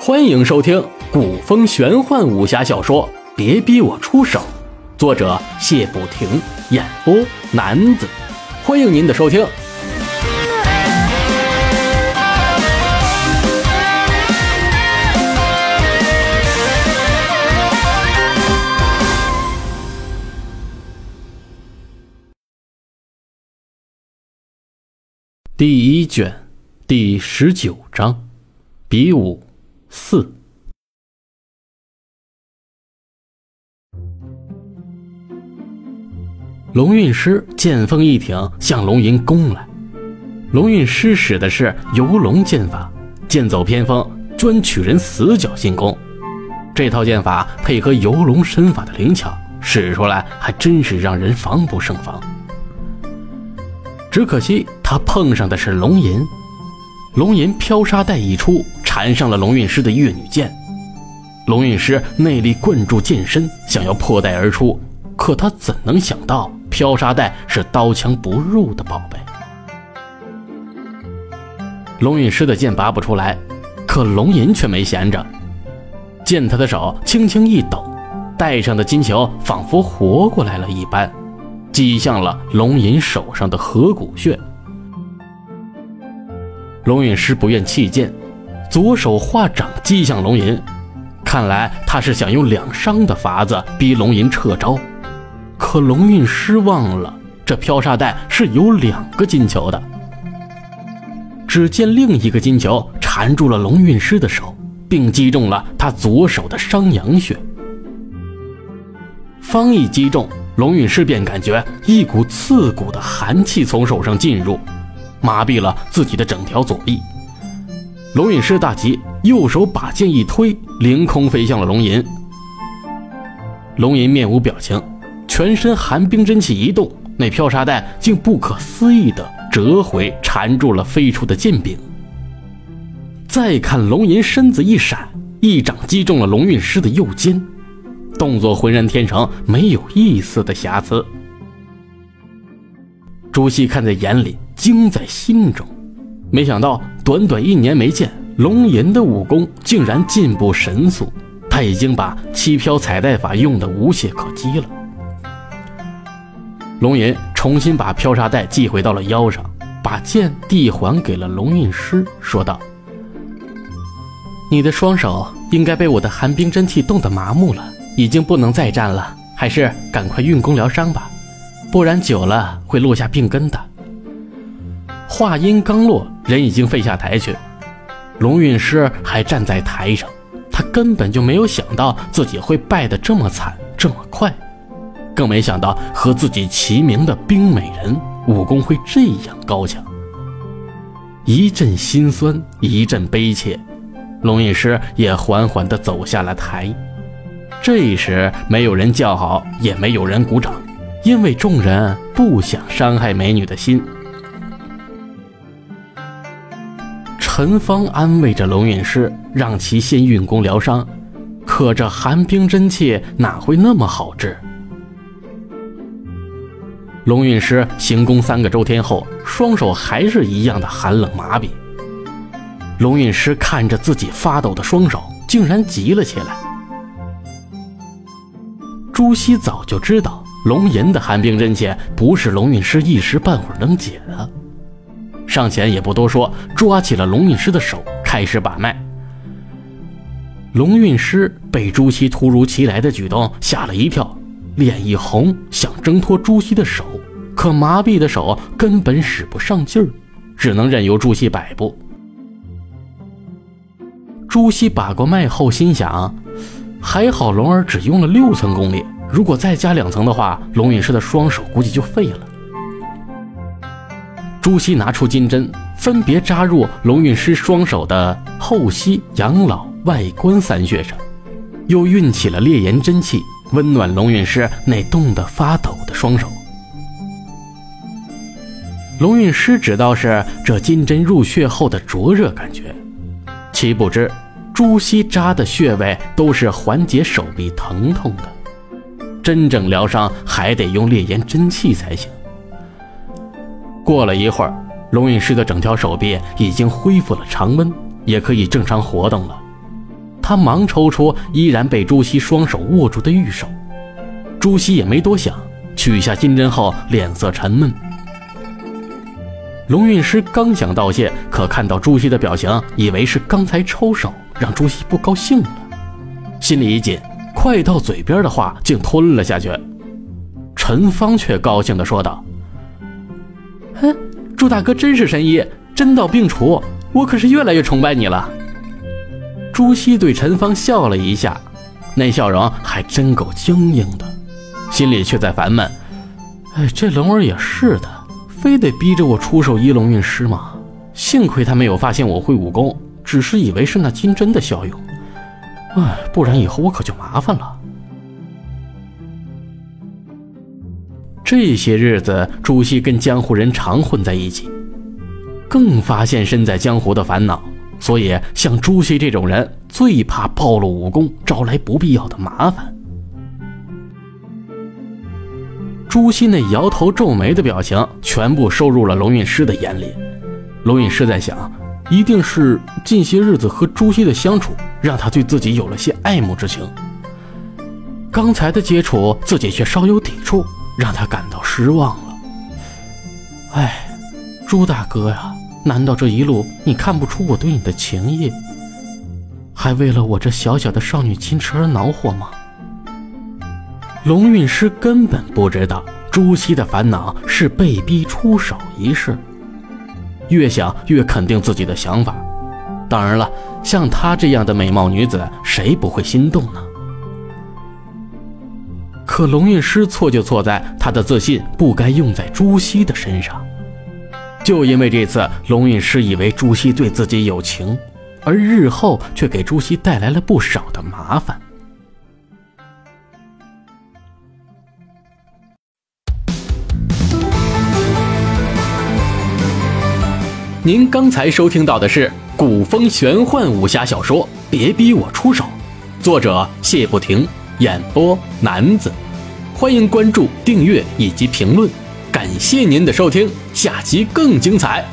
欢迎收听古风玄幻武侠小说《别逼我出手》，作者谢不停，演播男子。欢迎您的收听。第一卷第十九章，比武四。龙运师剑锋一挺，向龙吟攻来。龙运师使的是游龙剑法，剑走偏锋，专取人死角进攻。这套剑法配合游龙身法的灵巧，使出来还真是让人防不胜防。只可惜他碰上的是龙吟，龙吟飘沙带一出，缠上了龙运师的月女剑。龙运师内力灌注剑身，想要破带而出，可他怎能想到飘沙袋是刀枪不入的宝贝？龙运师的剑拔不出来，可龙吟却没闲着，见他的手轻轻一抖，带上的金球仿佛活过来了一般。击向了龙吟手上的合谷穴。龙陨师不愿弃剑，左手化掌击向龙吟。看来他是想用两伤的法子逼龙吟撤招。可龙运师忘了，这飘沙带是有两个金球的。只见另一个金球缠住了龙运师的手，并击中了他左手的商阳穴。方一击中。龙运师便感觉一股刺骨的寒气从手上进入，麻痹了自己的整条左臂。龙运师大急，右手把剑一推，凌空飞向了龙吟。龙吟面无表情，全身寒冰真气一动，那飘沙带竟不可思议地折回，缠住了飞出的剑柄。再看龙吟身子一闪，一掌击中了龙运师的右肩。动作浑然天成，没有一丝的瑕疵。朱熹看在眼里，惊在心中。没想到短短一年没见，龙吟的武功竟然进步神速。他已经把七飘彩带法用的无懈可击了。龙吟重新把飘沙带系回到了腰上，把剑递还给了龙运师，说道：“你的双手应该被我的寒冰真气冻得麻木了。”已经不能再战了，还是赶快运功疗伤吧，不然久了会落下病根的。话音刚落，人已经飞下台去，龙运师还站在台上，他根本就没有想到自己会败得这么惨这么快，更没想到和自己齐名的冰美人武功会这样高强。一阵心酸，一阵悲切，龙运师也缓缓地走下了台。这时，没有人叫好，也没有人鼓掌，因为众人不想伤害美女的心。陈芳安慰着龙运师，让其先运功疗伤。可这寒冰真气哪会那么好治？龙运师行宫三个周天后，双手还是一样的寒冷麻痹。龙运师看着自己发抖的双手，竟然急了起来。朱熹早就知道龙吟的寒冰真气不是龙运师一时半会儿能解的，上前也不多说，抓起了龙运师的手，开始把脉。龙运师被朱熹突如其来的举动吓了一跳，脸一红，想挣脱朱熹的手，可麻痹的手根本使不上劲儿，只能任由朱熹摆布。朱熹把过脉后心想。还好龙儿只用了六层功力，如果再加两层的话，龙隐师的双手估计就废了。朱熹拿出金针，分别扎入龙运师双手的后溪、养老、外关三穴上，又运起了烈炎真气，温暖龙运师那冻得发抖的双手。龙运师只道是这金针入穴后的灼热感觉，岂不知。朱熹扎的穴位都是缓解手臂疼痛的，真正疗伤还得用烈焰真气才行。过了一会儿，龙运师的整条手臂已经恢复了常温，也可以正常活动了。他忙抽出依然被朱熹双手握住的玉手，朱熹也没多想，取下金针后脸色沉闷。龙运师刚想道谢，可看到朱熹的表情，以为是刚才抽手让朱熹不高兴了，心里一紧，快到嘴边的话竟吞了下去。陈芳却高兴地说道：“哼，朱大哥真是神医，针到病除，我可是越来越崇拜你了。”朱熹对陈芳笑了一下，那笑容还真够僵硬的，心里却在烦闷：“哎，这龙儿也是的。”非得逼着我出手一龙运师吗？幸亏他没有发现我会武功，只是以为是那金针的效用。哎，不然以后我可就麻烦了。这些日子，朱熹跟江湖人常混在一起，更发现身在江湖的烦恼。所以，像朱熹这种人，最怕暴露武功，招来不必要的麻烦。朱熹那摇头皱眉的表情，全部收入了龙运师的眼里。龙运师在想，一定是近些日子和朱熹的相处，让他对自己有了些爱慕之情。刚才的接触，自己却稍有抵触，让他感到失望了。哎，朱大哥呀，难道这一路你看不出我对你的情谊，还为了我这小小的少女矜持而恼火吗？龙运师根本不知道朱熹的烦恼是被逼出手一事，越想越肯定自己的想法。当然了，像她这样的美貌女子，谁不会心动呢？可龙运师错就错在他的自信不该用在朱熹的身上。就因为这次，龙运师以为朱熹对自己有情，而日后却给朱熹带来了不少的麻烦。您刚才收听到的是古风玄幻武侠小说《别逼我出手》，作者谢不停，演播男子。欢迎关注、订阅以及评论，感谢您的收听，下期更精彩。